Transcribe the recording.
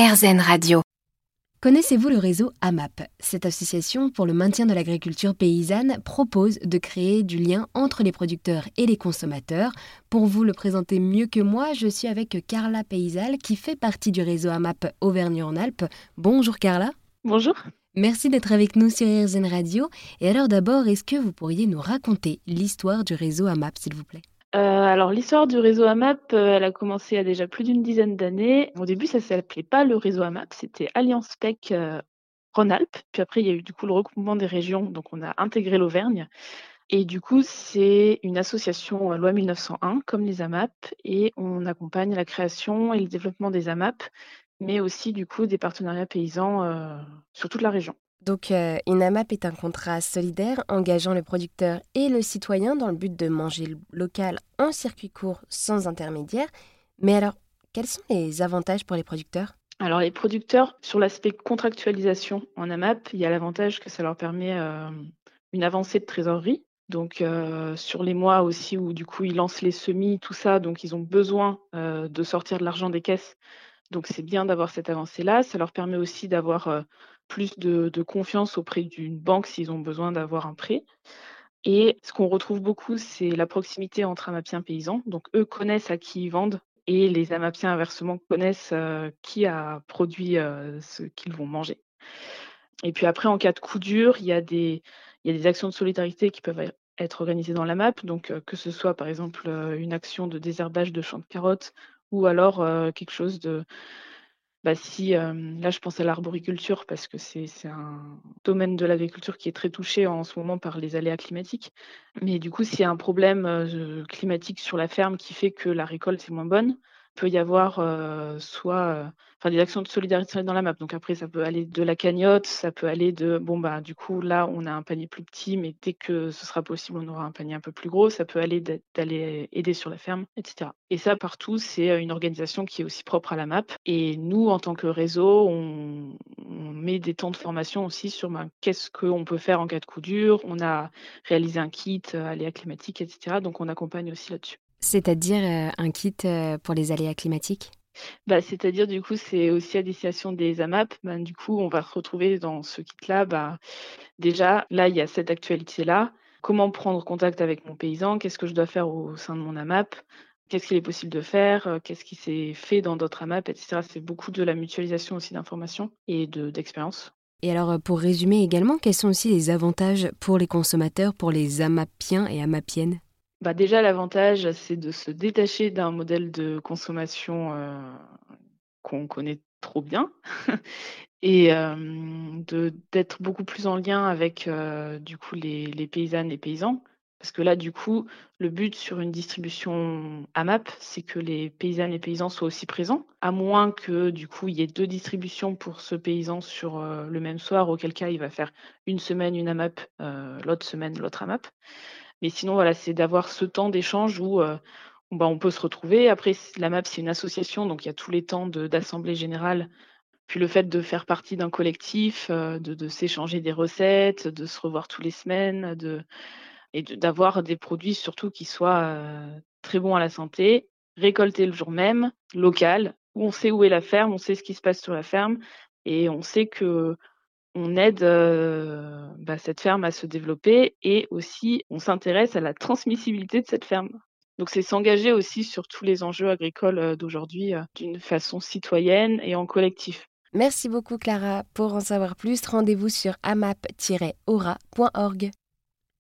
RZN Radio. Connaissez-vous le réseau AMAP Cette association pour le maintien de l'agriculture paysanne propose de créer du lien entre les producteurs et les consommateurs. Pour vous le présenter mieux que moi, je suis avec Carla Paysal qui fait partie du réseau AMAP Auvergne-en-Alpes. Bonjour Carla. Bonjour. Merci d'être avec nous sur RZN Radio. Et alors d'abord, est-ce que vous pourriez nous raconter l'histoire du réseau AMAP, s'il vous plaît? Euh, alors l'histoire du réseau AMAP, euh, elle a commencé il y a déjà plus d'une dizaine d'années. Au début, ça s'appelait pas le réseau AMAP, c'était Alliance PEC euh, Rhône-Alpes. Puis après, il y a eu du coup le regroupement des régions, donc on a intégré l'Auvergne. Et du coup, c'est une association loi 1901, comme les AMAP, et on accompagne la création et le développement des AMAP, mais aussi du coup des partenariats paysans sur toute la région. Donc, euh, une AMAP est un contrat solidaire engageant le producteur et le citoyen dans le but de manger local en circuit court sans intermédiaire. Mais alors, quels sont les avantages pour les producteurs? Alors les producteurs, sur l'aspect contractualisation en AMAP, il y a l'avantage que ça leur permet euh, une avancée de trésorerie. Donc euh, sur les mois aussi où du coup ils lancent les semis, tout ça, donc ils ont besoin de sortir de l'argent des caisses. Donc c'est bien d'avoir cette avancée-là. Ça leur permet aussi d'avoir plus de, confiance auprès d'une banque s'ils ont besoin d'avoir un prêt. Et ce qu'on retrouve beaucoup, c'est la proximité entre amapiens paysans. Donc, eux connaissent à qui ils vendent et les amapiens, inversement, connaissent euh, qui a produit euh, ce qu'ils vont manger. Et puis après, en cas de coup dur, il y a des, il y a des actions de solidarité qui peuvent être organisées dans la map. Donc, euh, que ce soit par exemple une action de désherbage de champs de carottes ou alors quelque chose de bah, si, là, je pense à l'arboriculture parce que c'est un domaine de l'agriculture qui est très touché en ce moment par les aléas climatiques. Mais du coup, s'il y a un problème climatique sur la ferme qui fait que la récolte est moins bonne, peut y avoir euh, soit euh, des actions de solidarité dans la map. Donc après, ça peut aller de la cagnotte, ça peut aller de bon bah du coup là on a un panier plus petit, mais dès que ce sera possible, on aura un panier un peu plus gros. Ça peut aller d'aller aider sur la ferme, etc. Et ça partout, c'est euh, une organisation qui est aussi propre à la map. Et nous, en tant que réseau, on, met des temps de formation aussi sur ben, qu'est-ce qu'on peut faire en cas de coup dur. On a réalisé un kit aléas climatiques, etc. Donc on accompagne aussi là-dessus. C'est-à-dire euh, un kit euh, pour les aléas climatiques? Bah, C'est-à-dire, du coup, c'est aussi à destination des AMAP. Bah, du coup, on va se retrouver dans ce kit-là. Bah, déjà, là, il y a cette actualité-là. Comment prendre contact avec mon paysan? Qu'est-ce que je dois faire au sein de mon AMAP Qu'est-ce qu'il est possible de faire? Euh, Qu'est-ce qui s'est fait dans d'autres AMAP, etc. C'est beaucoup de la mutualisation aussi d'informations et d'expérience. et alors, pour résumer également, quels sont aussi les avantages pour les consommateurs, pour les AMAPiens et AMAPiennes bah déjà, l'avantage, c'est de se détacher d'un modèle de consommation euh, qu'on connaît trop bien et d'être beaucoup plus en lien avec euh, du coup les, les paysannes et paysans. Parce que là, du coup, le but sur une distribution AMAP, c'est que les paysannes et paysans soient aussi présents, à moins que du coup il y ait deux distributions pour ce paysan sur euh, le même soir, auquel cas il va faire une semaine une AMAP, l'autre semaine l'autre AMAP. Mais sinon, voilà, c'est d'avoir ce temps d'échange où euh, bah, on peut se retrouver. Après, la MAP, c'est une association, donc il y a tous les temps d'assemblée générale. Puis le fait de faire partie d'un collectif, euh, de, s'échanger des recettes, de se revoir tous les semaines, de, et d'avoir des produits surtout qui soient euh, très bons à la santé, récoltés le jour même, local, où on sait où est la ferme, on sait ce qui se passe sur la ferme, et on sait que on aide bah, cette ferme à se développer et aussi on s'intéresse à la transmissibilité de cette ferme. Donc c'est s'engager aussi sur tous les enjeux agricoles d'aujourd'hui d'une façon citoyenne et en collectif. Merci beaucoup Clara. Pour en savoir plus, rendez-vous sur amap-aura.org.